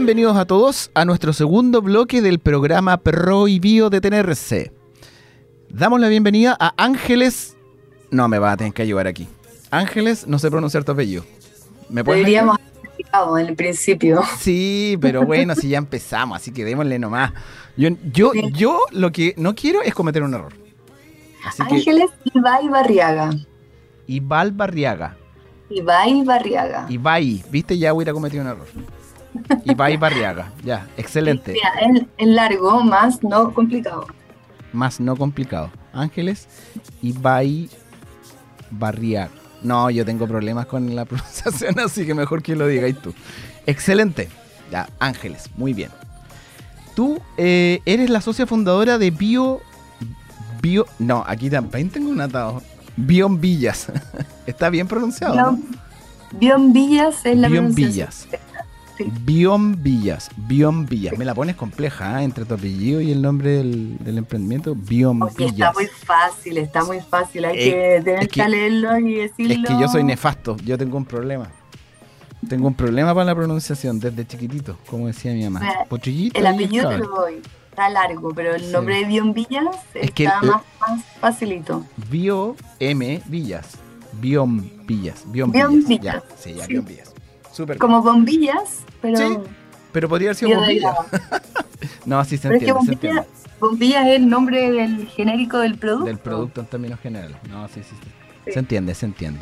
Bienvenidos a todos a nuestro segundo bloque del programa Prohibido Detenerse. Damos la bienvenida a Ángeles. No me va a tener que ayudar aquí. Ángeles, no sé pronunciar tu apellido. ¿Me puedes Deberíamos en el principio. Sí, pero bueno, si ya empezamos, así que démosle nomás. Yo, yo, yo lo que no quiero es cometer un error. Ángeles Ibai Barriaga. Ibai Barriaga. Ibai Barriaga. Ibai, viste, ya hubiera cometido un error. Ibai Barriaga, ya, excelente. Mira, es, largo, más no complicado. Más no complicado. Ángeles Ibai Barriaga. No, yo tengo problemas con la pronunciación, así que mejor que lo digáis tú. Excelente. Ya, Ángeles, muy bien. Tú eh, eres la socia fundadora de Bio. Bio. No, aquí también tengo un atado. Bion Villas. ¿Está bien pronunciado? Bion, Villas es la Bion Villas. Bion Villas, Bion Villas. Me la pones compleja ¿eh? entre tu apellido y el nombre del, emprendimiento. Bion Villas. Está muy fácil, está muy fácil. Hay que tener que, leerlo y decirlo. Es que yo soy nefasto, yo tengo un problema. Tengo un problema para la pronunciación desde chiquitito, como decía mi mamá. el apellido te lo doy. Está largo, pero el nombre de Bion Villas está más, facilito. Bio M Villas. Bion Villas. Bion, Villas. Ya, sí, ya, Bion Villas. Como bombillas, pero. Sí, pero podría haber sido bombilla. no, así se entiende. Es que bombilla, es el nombre del genérico del producto. Del producto en términos generales. No, sí, sí, sí. Se entiende, se entiende.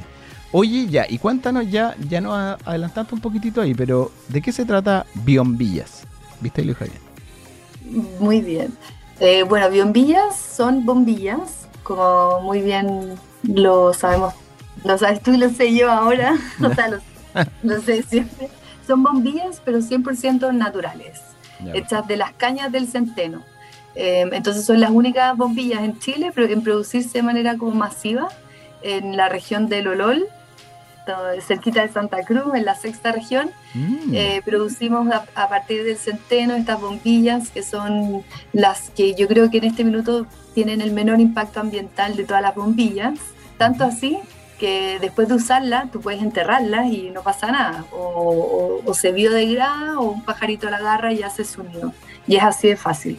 Oye, ya, y cuéntanos ya, ya nos adelantaste un poquitito ahí, pero ¿de qué se trata Biombillas? ¿Viste, Luis Javier? Muy bien. Eh, bueno, Biombillas son bombillas, como muy bien lo sabemos, lo sabes tú y lo sé yo ahora, o sea, lo no sé, siempre. Son bombillas, pero 100% naturales, hechas de las cañas del centeno. Em, entonces son las únicas bombillas en Chile en producirse de manera como masiva en la región del Olol, cerquita de Santa Cruz, en la sexta región. Mm. Eh, producimos a, a, partir del centeno estas bombillas que son las que yo creo que en este minuto tienen el menor impacto ambiental de todas las bombillas. Tanto así que después de usarla tú puedes enterrarla y no pasa nada. O, se biodegrada o un pajarito la agarra y hace su nido. Y es así de fácil.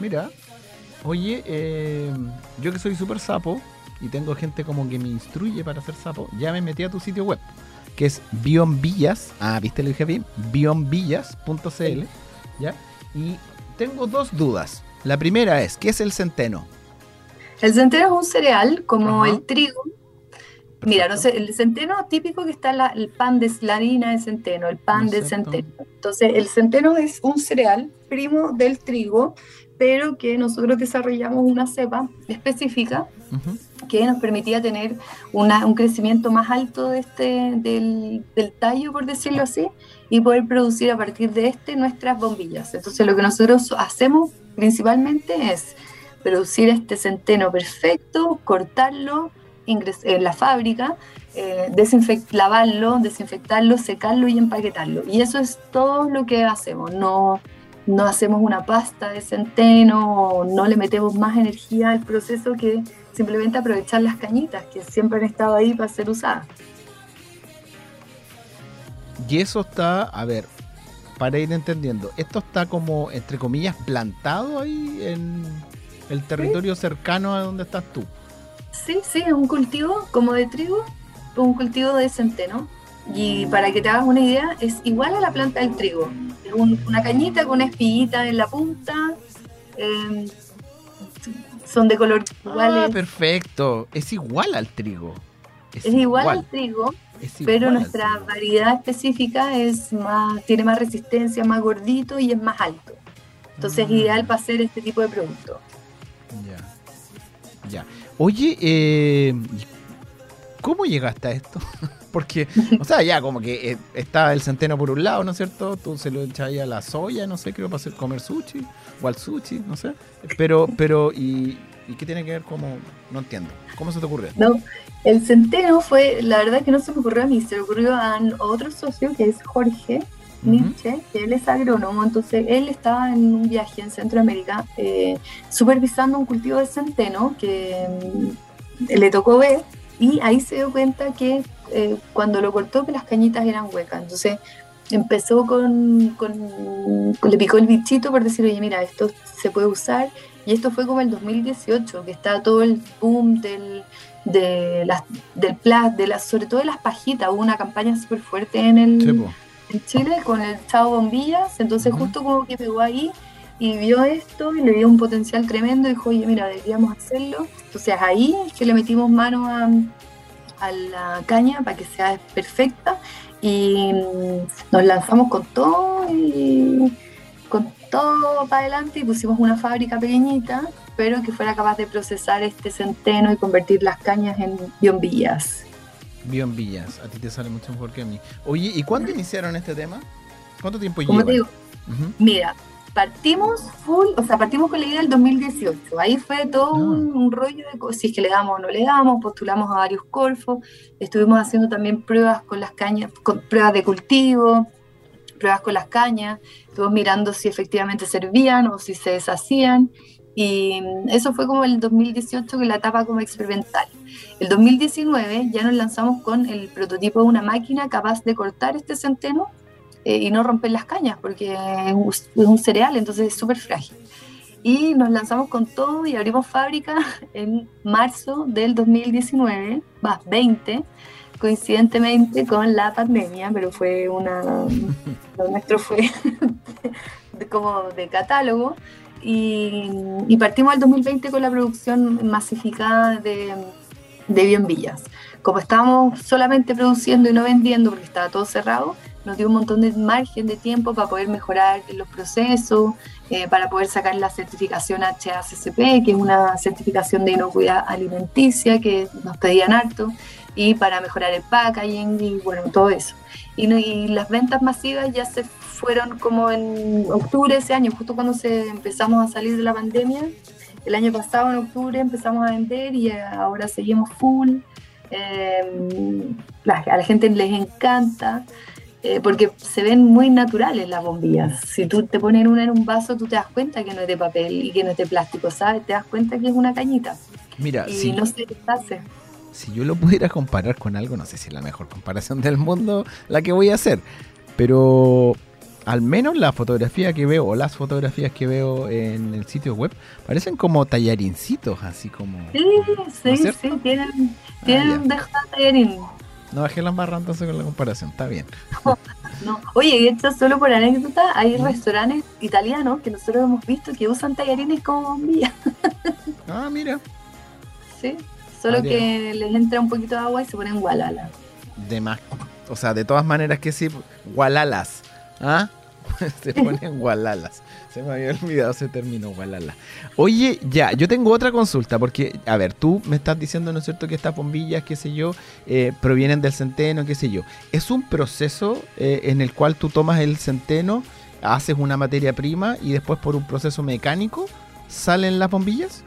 Mira, oye, eh, yo que soy súper sapo y tengo gente como que me instruye para hacer sapo, ya me metí a tu sitio web, que es bionvillas, ah, viste, lo dije bien, bionvillas.cl, ¿ya? Y tengo dos dudas. La primera es, ¿qué es el centeno? El centeno es un cereal como el trigo, Mira, no sé, el centeno típico que está la, el pan de la harina de centeno, el pan de centeno. Entonces, el centeno es un cereal primo del trigo, pero que nosotros desarrollamos una cepa específica que nos permitía tener un crecimiento más alto de este, del, del, tallo, por decirlo así, y poder producir a partir de este nuestras bombillas. Entonces, lo que nosotros hacemos principalmente es producir este centeno perfecto, cortarlo, en la fábrica, eh, lavarlo, desinfectarlo, secarlo y empaquetarlo. Y eso es todo lo que hacemos. No, no hacemos una pasta de centeno, no le metemos más energía al proceso que simplemente aprovechar las cañitas que siempre han estado ahí para ser usadas. Y eso está, a ver, para ir entendiendo, esto está como, entre comillas, plantado ahí en el territorio cercano a donde estás tú. Sí, sí, es un cultivo como de trigo, un cultivo de centeno. Y para que te hagas una idea, es igual a la planta del trigo. Es una cañita con una espiguita en la punta. Em, son de color igual. Ah, perfecto. Es igual al trigo. Es, igual, al trigo, pero nuestra variedad específica es más, tiene más resistencia, más gordito y es más alto. Entonces es ah. ideal para hacer este tipo de producto. Ya. Ya. Oye, eh, ¿cómo llegaste a esto? Porque, o sea, ya como que eh, está el centeno por un lado, ¿no es cierto? Tú se lo echas ahí a la soya, no sé, creo, para hacer comer sushi, o al sushi, no sé. Pero, pero, ¿y, qué tiene que ver como, no entiendo, ¿cómo se te ocurrió? No, el centeno fue, la verdad que no se me ocurrió a mí, se me ocurrió a otro socio que es Jorge, Nietzsche, que él es agrónomo, entonces él estaba en un viaje en Centroamérica eh, supervisando un cultivo de centeno que mm, le tocó ver y ahí se dio cuenta que eh, cuando lo cortó que las cañitas eran huecas, entonces empezó con, con, Le picó el bichito por decir, oye, mira, esto se puede usar. Y esto fue como el 2018, que está todo el boom del, de las, del plas, de las, sobre todo de las pajitas. Hubo una campaña súper fuerte en, el, en Chile con el Chavo Bombillas. Entonces, justo como que pegó ahí y vio esto y le dio un potencial tremendo. Y dijo, oye, mira, deberíamos hacerlo. Entonces, ahí es que le metimos mano a, a la caña para que sea perfecta y nos lanzamos con todo y con todo para adelante y pusimos una fábrica pequeñita, pero que fuera capaz de procesar este centeno y convertir las cañas en biombillas. Biombillas, a ti te sale mucho mejor que a mí. Oye, ¿y cuándo iniciaron este tema? ¿Cuánto tiempo lleva? Te digo, Mira, partimos full, o sea, partimos con la idea del 2018. Ahí fue todo un, ah. rollo de si es que le damos o no le damos, postulamos a varios corfos, estuvimos haciendo también pruebas con las cañas, con pruebas de cultivo, pruebas con las cañas, estuvimos mirando si efectivamente servían o si se deshacían. Y eso fue como el 2018, que la etapa como experimental. El 2019 ya nos lanzamos con el prototipo de una máquina capaz de cortar este centeno eh, y no romper las cañas, porque es un, cereal, entonces es súper frágil. Y nos lanzamos con todo y abrimos fábrica en marzo del 2019, más 20, coincidentemente con la pandemia, pero fue una. Lo nuestro fue como de catálogo. Y, partimos el 2020 con la producción masificada de, de Bienvillas. Como estábamos solamente produciendo y no vendiendo porque estaba todo cerrado, nos dio un montón de margen de tiempo para poder mejorar los procesos, eh, para poder sacar la certificación HACCP, que es una certificación de inocuidad alimenticia que nos pedían harto, y para mejorar el packaging y bueno, todo eso. Y las ventas masivas ya se fueron como en octubre de ese año, justo cuando se empezamos a salir de la pandemia. El año pasado, en octubre, empezamos a vender y ahora seguimos full. Eh, a la gente les encanta. Eh, porque se ven muy naturales las bombillas. Si tú te pones una en un vaso, tú te das cuenta que no es de papel y que no es de plástico, ¿sabes? Te das cuenta que es una cañita. Mira, y si, no se hace. Si yo lo pudiera comparar con algo, no sé si es la mejor comparación del mundo la que voy a hacer, pero al menos la fotografía que veo o las fotografías que veo en el sitio web parecen como tallarincitos, así como. Sí, sí, sí, tienen, tienen ah, de tallarín. No bajé las barras entonces con la comparación, está bien. No, Oye, y esto solo por anécdota, hay restaurantes italianos que nosotros hemos visto que usan tallarines como bombilla. Ah, mira. Sí, solo ah, que les entra un poquito de agua y se ponen gualala. De más, o sea, de todas maneras que sí, gualalas. ¿Ah? se ponen gualalas. Se me había olvidado ese término, gualala. Oye, ya, yo tengo otra consulta, porque, a ver, tú me estás diciendo, ¿no es cierto?, que estas bombillas, qué sé yo, eh, provienen del centeno, qué sé yo. ¿Es un proceso eh, en el cual tú tomas el centeno, haces una materia prima y después por un proceso mecánico salen las bombillas?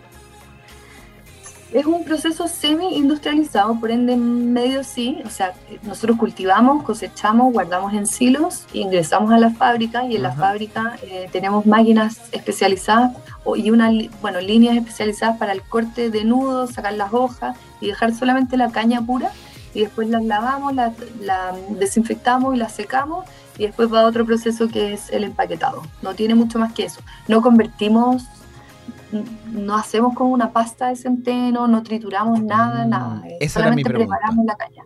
Es un proceso semi-industrializado, por ende medio sí, o sea, nosotros cultivamos, cosechamos, guardamos en silos, ingresamos a la fábrica y en la fábrica eh, tenemos máquinas especializadas y una, bueno, líneas especializadas para el corte de nudos, sacar las hojas y dejar solamente la caña pura y después las lavamos, la, la desinfectamos y la secamos y después va a otro proceso que es el empaquetado. No tiene mucho más que eso. No convertimos no hacemos como una pasta de centeno, no trituramos nada, mm, nada. solamente preparamos la caña.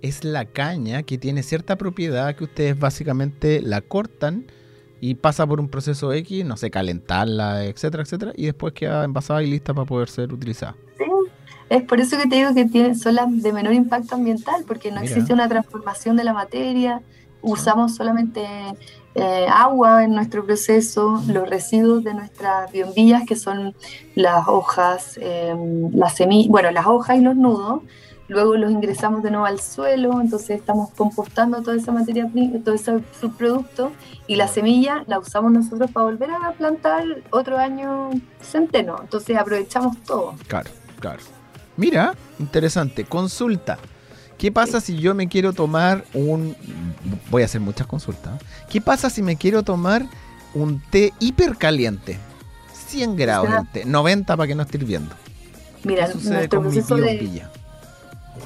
Es la caña que tiene cierta propiedad que ustedes básicamente la cortan y pasa por un proceso X, no sé, calentarla, etcétera, etcétera, y después queda envasada y lista para poder ser utilizada. Sí, es por eso que te digo que tiene, son las de menor impacto ambiental, porque no existe una transformación de la materia, usamos solamente eh, agua en nuestro proceso, los residuos de nuestras biombillas, que son las hojas, em, las semillas, bueno, las hojas y los nudos, luego los ingresamos de nuevo al suelo, entonces estamos compostando toda esa materia todo ese subproducto, y la semilla la usamos nosotros para volver a plantar otro año centeno, entonces aprovechamos todo. Claro, claro. Mira, interesante, consulta. ¿Qué pasa si yo me quiero tomar un... Voy a hacer muchas consultas. ¿Qué pasa si me quiero tomar un té hipercaliente? 100 grados de té, 90 para que no esté hirviendo. Mira, nuestro proceso de...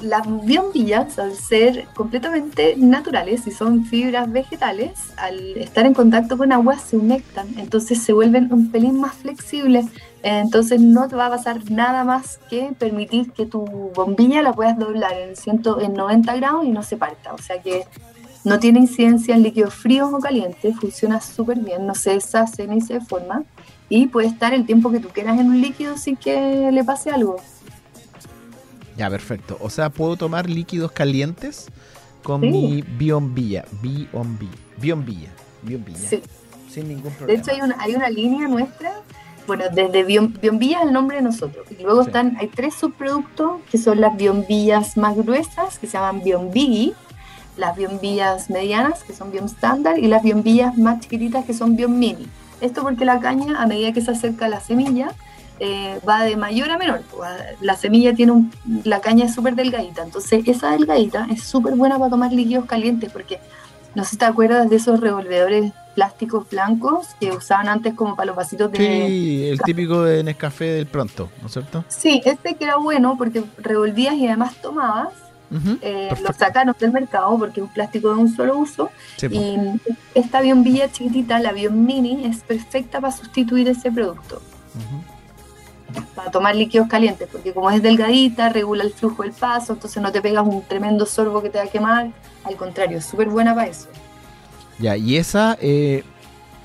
las biombillas, al ser completamente naturales y son fibras vegetales, al estar en contacto con agua se humectan, entonces se vuelven un pelín más flexibles. Entonces no te va a pasar nada más que permitir que tu bombilla la puedas doblar en, ciento, en 90 grados y no se parta. O sea que no tiene incidencia en líquidos fríos o calientes, funciona súper bien, no se deshace ni se deforma y puede estar el tiempo que tú quieras en un líquido sin que le pase algo. Ya, perfecto. O sea, puedo tomar líquidos calientes con mi biombilla. Biombilla. Biombilla. Biombilla. Sí. Sin ningún problema. De hecho, hay una, hay una línea nuestra. Bueno, desde Biombilla es el nombre de nosotros. Y luego están, hay tres subproductos que son las biombillas más gruesas, que se llaman Biombigi, las biombillas medianas, que son Biom Standard, y las biombillas más chiquititas, que son Biom Mini. Esto porque la caña, a medida que se acerca a la semilla, eh, va de mayor a menor. La semilla tiene un, la caña es súper delgadita, entonces esa delgadita es súper buena para tomar líquidos calientes porque no sé si te acuerdas de esos revolvedores plásticos blancos que usaban antes como para los vasitos de... Sí, el típico de Nescafé del pronto, ¿no es cierto? Sí, este que era bueno porque revolvías y además tomabas. Eh, lo sacaron del mercado porque es un plástico de un solo uso y esta bombilla chiquitita, la Bion Mini, es perfecta para sustituir ese producto para tomar líquidos calientes, porque como es delgadita, regula el flujo del paso, entonces no te pegas un tremendo sorbo que te va a quemar, al contrario, es súper buena para eso. Ya, y esa eh,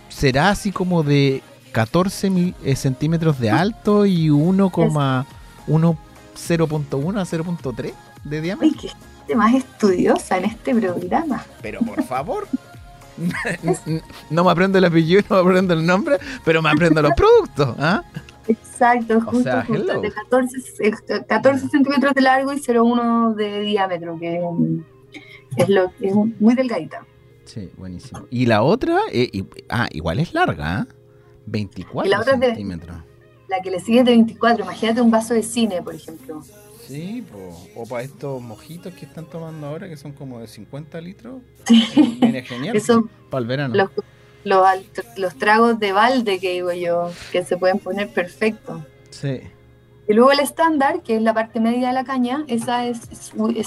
será así como de 14 eh, centímetros de alto y 1,0.1 a 0.3 de diámetro. Uy, qué más estudiosa en este programa. Pero por favor. no me aprendo el apellido, no me aprendo el nombre, pero me aprendo los productos. ¿ah? Exacto, justo, justo de 14, 14 centímetros de largo y 0,1 de diámetro, que es, lo, es muy delgadita. Sí, buenísimo. Y la otra, eh, ah, igual es larga, 24 ¿eh? la otra centímetros. la que le sigue es de 24, imagínate un vaso de cine, por ejemplo. Sí, o para estos mojitos que están tomando ahora, que son como de 50 litros. Sí. Viene genial. Eso, para el verano los, los tragos de balde que digo yo, que se pueden poner perfecto. Sí. Y luego el estándar, que es la parte media de la caña, esa es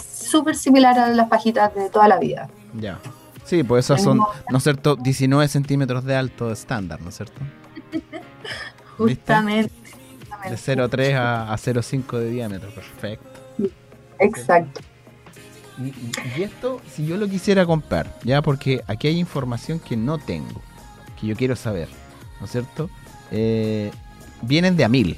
súper similar a las pajitas de toda la vida. Ya. Sí, pues esas son, ¿no es cierto?, 19 centímetros de alto estándar, ¿no es cierto? justamente, De 0,3 a, a 0,5 de diámetro, perfecto. Exacto. Y, esto, si yo lo quisiera comprar, ya, porque aquí hay información que no tengo, que yo quiero saber, ¿no es cierto? Eh, vienen de a mil.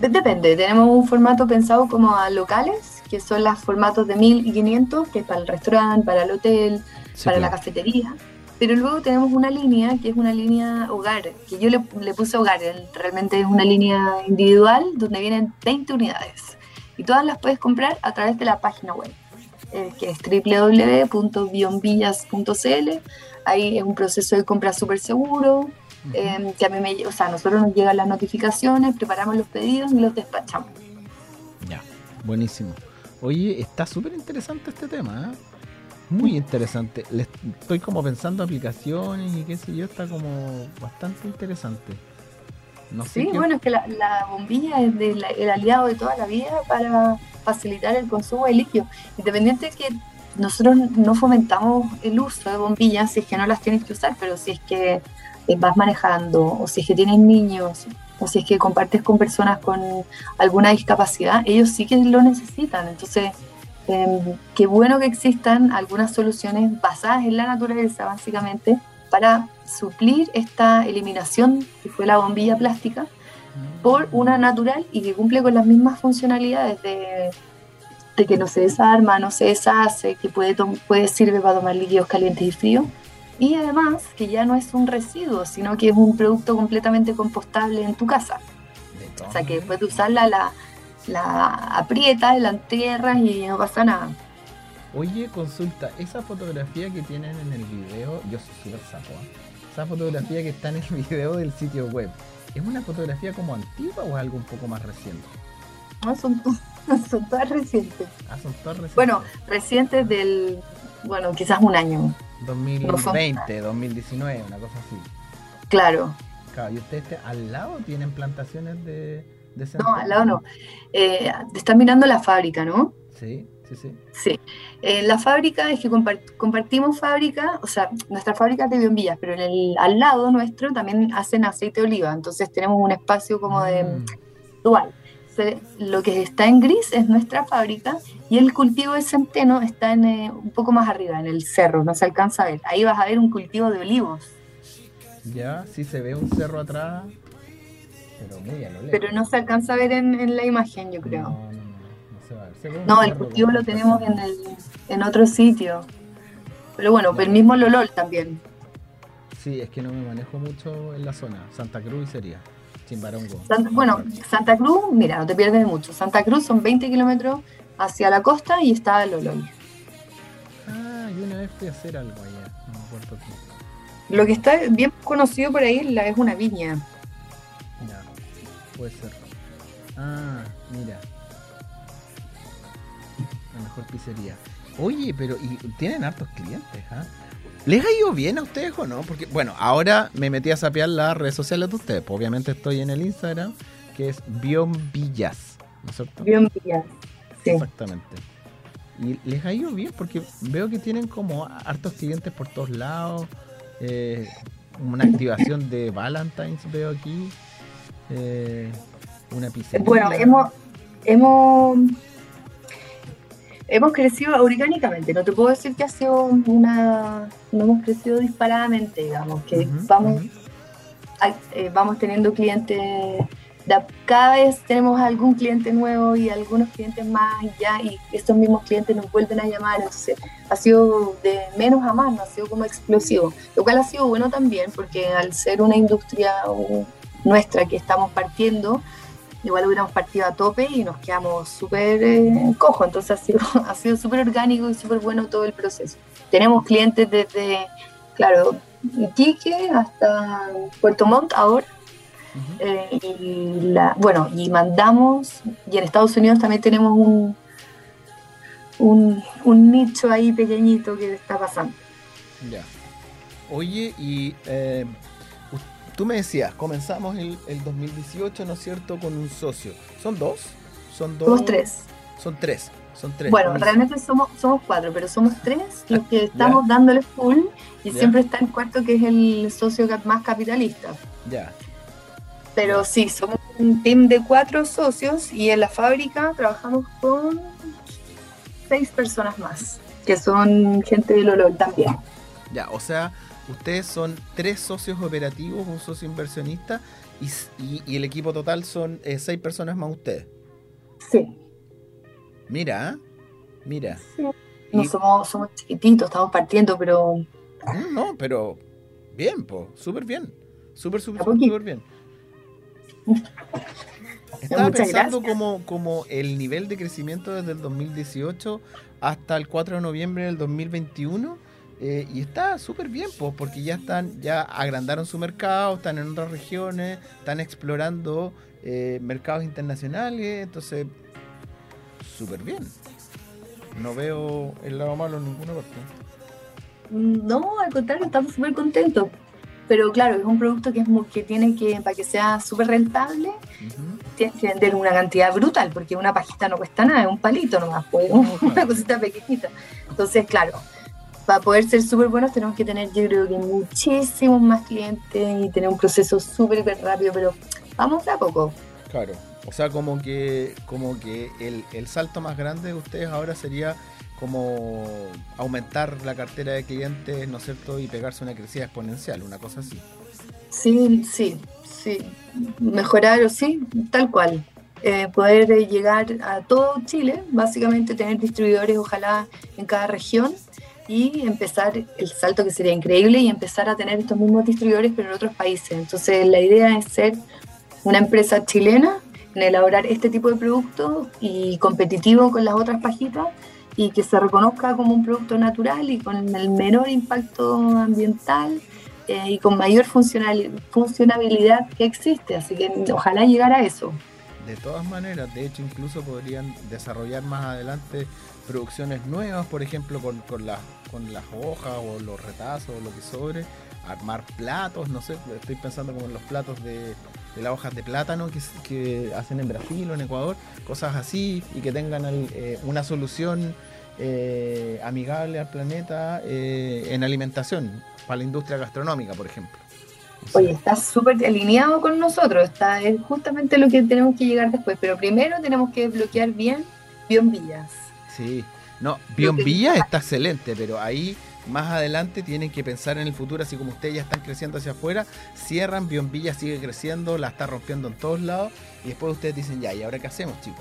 Depende, tenemos un formato pensado como a locales, que son los formatos de 1500, que es para el restaurante, para el hotel, para la cafetería. Pero luego tenemos una línea que es una línea hogar, que yo le, le puse hogar, realmente es una línea individual donde vienen 20 unidades y todas las puedes comprar a través de la página web, eh, que es www.bionvillas.cl. Ahí es un proceso de compra súper seguro. Eh, que a mí me, o sea, nosotros nos llegan las notificaciones, preparamos los pedidos y los despachamos. Ya, buenísimo. Oye, está súper interesante este tema, ¿eh? Muy interesante. Le estoy como pensando aplicaciones y qué sé yo, está como bastante interesante sí, bueno, es que la, bombilla es el aliado de toda la vida para facilitar el consumo de líquido. Independiente de que nosotros no fomentamos el uso de bombillas si es que no las tienes que usar, pero si es que eh, vas manejando o si es que tienes niños o si es que compartes con personas con alguna discapacidad, ellos sí que lo necesitan. Entonces, em, qué bueno que existan algunas soluciones basadas en la naturaleza, básicamente, para suplir esta eliminación que fue la bombilla plástica por una natural y que cumple con las mismas funcionalidades de, que no se desarma, no se deshace, que puede, puede sirve para tomar líquidos calientes y fríos. Y además que ya no es un residuo, sino que es un producto completamente compostable en tu casa. O sea que después de usarla la, la aprietas, la entierras y no pasa nada. Oye, consulta, esa fotografía que tienen en el video, yo soy súper sapo, ¿eh? esa fotografía que está en el video del sitio web, ¿es una fotografía como antigua o es algo un poco más reciente? No, son, son todas recientes. Ah, son todas recientes. Bueno, recientes del, bueno, quizás un año. 2020, 2019, una cosa así. Claro. Claro, y ustedes al lado tienen plantaciones de, no, al lado no. Eh, están mirando la fábrica, ¿no? Sí, sí, sí. Sí. Eh, la fábrica es que compartimos fábrica, o sea, nuestra fábrica es de bombillas, pero en el, al lado nuestro también hacen aceite de oliva, entonces tenemos un espacio como de mm. Lo que está en gris es nuestra fábrica y el cultivo de centeno está en, eh, un poco más arriba, en el cerro, no se alcanza a ver. Ahí vas a ver un cultivo de olivos. Ya, sí se ve un cerro atrás, pero muy a lo lejos. Pero no se alcanza a ver en, la imagen, yo creo. No, no, no, no se va a ver. no, el cultivo lo tenemos en, el, en otro sitio. Pero bueno, el mismo Lolol también. Sí, es que no me manejo mucho en la zona. Santa Cruz sería. Chimbarongo. bueno, Santa Cruz, mira, no te pierdes mucho. Santa Cruz son 20 kilómetros hacia la costa y está el Lolol. Ah, yo una vez fui a hacer algo allá, no me acuerdo qué. Lo que está bien conocido por ahí es una viña. Ya, puede ser. Ah, mira. La mejor pizzería. Oye, pero y tienen hartos clientes, ¿ah? ¿Les ha ido bien a ustedes o no? Porque, bueno, ahora me metí a sapear las redes sociales de ustedes. Pues, obviamente estoy en el Instagram, que es Villas, ¿no es cierto? Villas. Exactamente. Y les ha ido bien porque veo que tienen como hartos clientes por todos lados. Eh, una activación de Valentine's veo aquí. Eh, una pizzería. Bueno, hemos, hemos, hemos crecido orgánicamente. No te puedo decir que ha sido una. No hemos crecido disparadamente, digamos. Que vamos, eh, vamos teniendo clientes cada vez tenemos algún cliente nuevo y algunos clientes más y ya, y estos mismos clientes nos vuelven a llamar, entonces ha sido de menos a más, no ha sido como explosivo, lo cual ha sido bueno también porque al ser una industria nuestra que estamos partiendo, igual hubiéramos partido a tope y nos quedamos súper eh, cojo, entonces ha sido ha sido súper orgánico y súper bueno todo el proceso. Tenemos clientes desde, claro, Iquique hasta Puerto Montt ahora, eh, y la, bueno, y mandamos, y en Estados Unidos también tenemos un, un, nicho ahí pequeñito que está pasando. Ya. Oye, y eh, tú me decías, comenzamos el, 2018, ¿no es cierto?, con un socio. ¿Son dos? Son dos. Somos tres. Son tres. Son tres. Bueno, realmente somos, somos cuatro, pero somos tres los que estamos dándole full y siempre está en cuarto que es el socio más capitalista. Ya. Pero sí, somos un team de cuatro socios y en la fábrica trabajamos con seis personas más, que son gente del olor también. Ya, o sea, ustedes son tres socios operativos, un socio inversionista y, el equipo total son eh, seis personas más ustedes. Sí. Mira, mira. No somos, somos chiquititos, estamos partiendo, pero... No, pero bien, pues, súper bien. Súper, súper, súper bien. Estaba pensando como, como el nivel de crecimiento desde el 2018 hasta el 4 de noviembre del 2021 eh, y está súper bien, pues, porque ya están, ya agrandaron su mercado, están en otras regiones, están explorando eh, mercados internacionales, entonces súper bien. No veo el lado malo en ninguna parte. No, al contrario, estamos súper contentos pero claro, es un producto que, es que tiene que, para que sea súper rentable, tienes que vender una cantidad brutal, porque una pajita no cuesta nada, es un palito nomás, pues, una cosita pequeñita. Entonces, claro, para poder ser súper buenos tenemos que tener, yo creo que muchísimos más clientes y tener un proceso súper rápido, pero vamos a poco. Claro, o sea, como que, como que el, el salto más grande de ustedes ahora sería como aumentar la cartera de clientes, ¿no es cierto? Y pegarse una crecida exponencial, una cosa así. Sí, sí, sí. Mejorar, o sí, tal cual. Eh, poder llegar a todo Chile, básicamente tener distribuidores ojalá en cada región y empezar el salto que sería increíble y empezar a tener estos mismos distribuidores pero en otros países. Entonces la idea es ser una empresa chilena en elaborar este tipo de productos y competitivo con las otras pajitas y que se reconozca como un producto natural y con el menor impacto ambiental eh, y con mayor funcionabilidad que existe. Así que ojalá llegara a eso. De todas maneras, de hecho incluso podrían desarrollar más adelante producciones nuevas, por ejemplo, con, con, con las hojas o los retazos o lo que sobre, armar platos, no sé, estoy pensando como en los platos de, de las hojas de plátano que, hacen en Brasil o en Ecuador, cosas así, y que tengan eh, una solución eh, amigable al planeta eh, en alimentación, para la industria gastronómica, por ejemplo. Oye, está súper alineado con nosotros, está, es justamente lo que tenemos que llegar después, pero primero tenemos que desbloquear bien Villas. Sí, no, Villas está excelente, pero ahí más adelante tienen que pensar en el futuro, así como ustedes ya están creciendo hacia afuera, cierran, Villa sigue creciendo, la está rompiendo en todos lados, y después ustedes dicen, ya, ¿y ahora qué hacemos, chicos?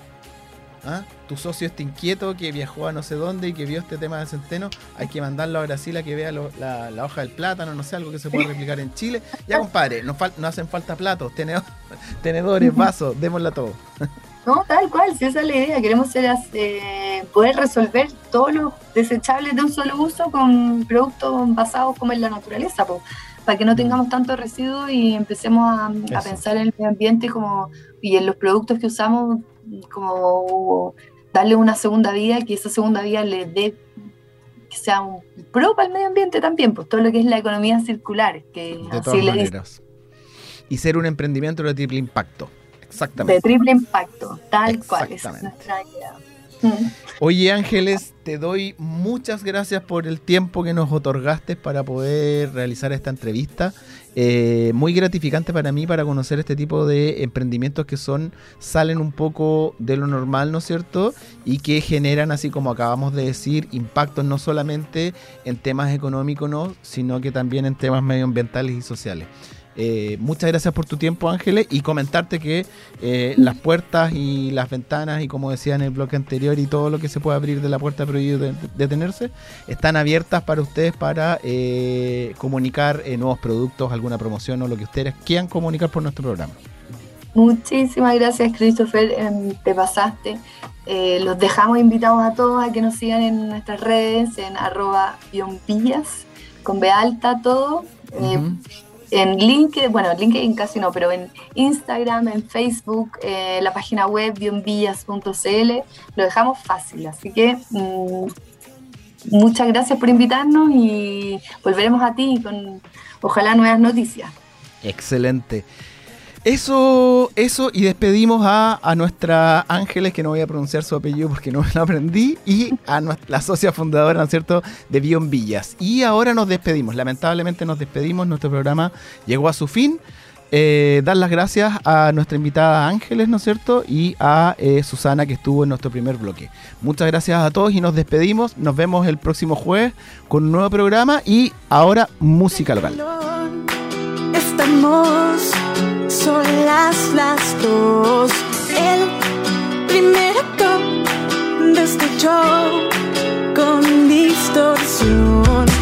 ¿Ah? Tu socio está inquieto, que viajó a no sé dónde y que vio este tema de centeno, hay que mandarlo a Brasil a que vea la, hoja del plátano, no sé, algo que se pueda replicar en Chile. Ya, compadre, no, no hacen falta platos, tenedores, vasos, démosla todo. No, tal cual, si esa es la idea, queremos ser, eh, poder resolver todos los desechables de un solo uso con productos basados como en la naturaleza, para que no tengamos tanto residuos y empecemos a, pensar en el medio ambiente como, y en los productos que usamos como darle una segunda vida, que esa segunda vida le dé que sea un pro para el medio ambiente también, pues todo lo que es la economía circular, que de todas maneras. Y ser un emprendimiento de triple impacto. Exactamente. De triple impacto, tal cual. es nuestra idea. Oye Ángeles, te doy muchas gracias por el tiempo que nos otorgaste para poder realizar esta entrevista. Eh, muy gratificante para mí para conocer este tipo de emprendimientos que son salen un poco de lo normal, ¿no es cierto? Y que generan, así como acabamos de decir, impactos no solamente en temas económicos, ¿no? sino que también en temas medioambientales y sociales. Eh, muchas gracias por tu tiempo, Ángeles, y comentarte que eh, las puertas y las ventanas, y como decía en el bloque anterior, y todo lo que se puede abrir de la puerta prohibido de, detenerse, están abiertas para ustedes para eh, comunicar nuevos productos, alguna promoción o lo que ustedes quieran comunicar por nuestro programa. Muchísimas gracias, Christopher. Em, te pasaste. los dejamos invitados a todos a que nos sigan en nuestras redes, en arroba con B alta todo en LinkedIn, bueno, LinkedIn casi no, pero en Instagram, en Facebook, eh, la página web bionvillas.cl, lo dejamos fácil. Así que mm, muchas gracias por invitarnos y volveremos a ti con ojalá nuevas noticias. Excelente. Eso, eso, y despedimos a, nuestra Ángeles, que no voy a pronunciar su apellido porque no lo aprendí, y a la socia fundadora, ¿no es cierto?, de Bion Villas. Y ahora nos despedimos, lamentablemente nos despedimos, nuestro programa llegó a su fin. Eh, dar las gracias a nuestra invitada Ángeles, ¿no es cierto? Y a eh, Susana que estuvo en nuestro primer bloque. Muchas gracias a todos y nos despedimos. Nos vemos el próximo jueves con un nuevo programa y ahora música local. Estamos solas las dos. El primer acto de este show con distorsión.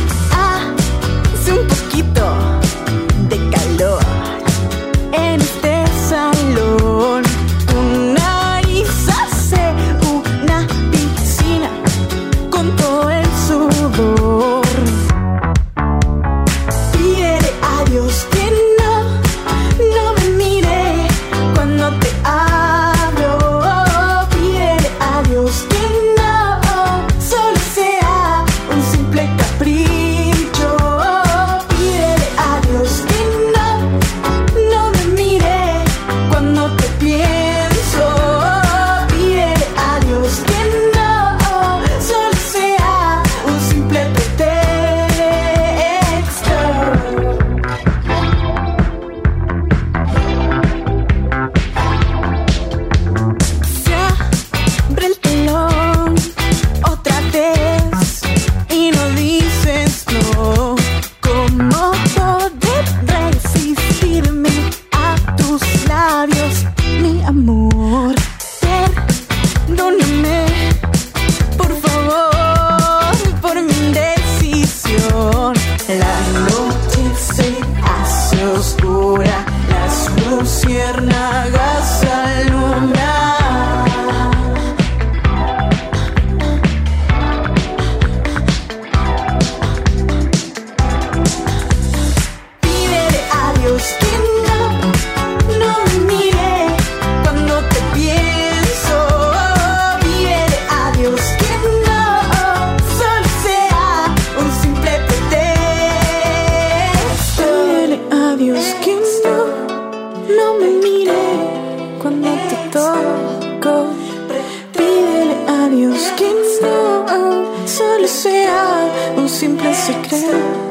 Toco. Pídele a Dios que no solo sea un simple secreto.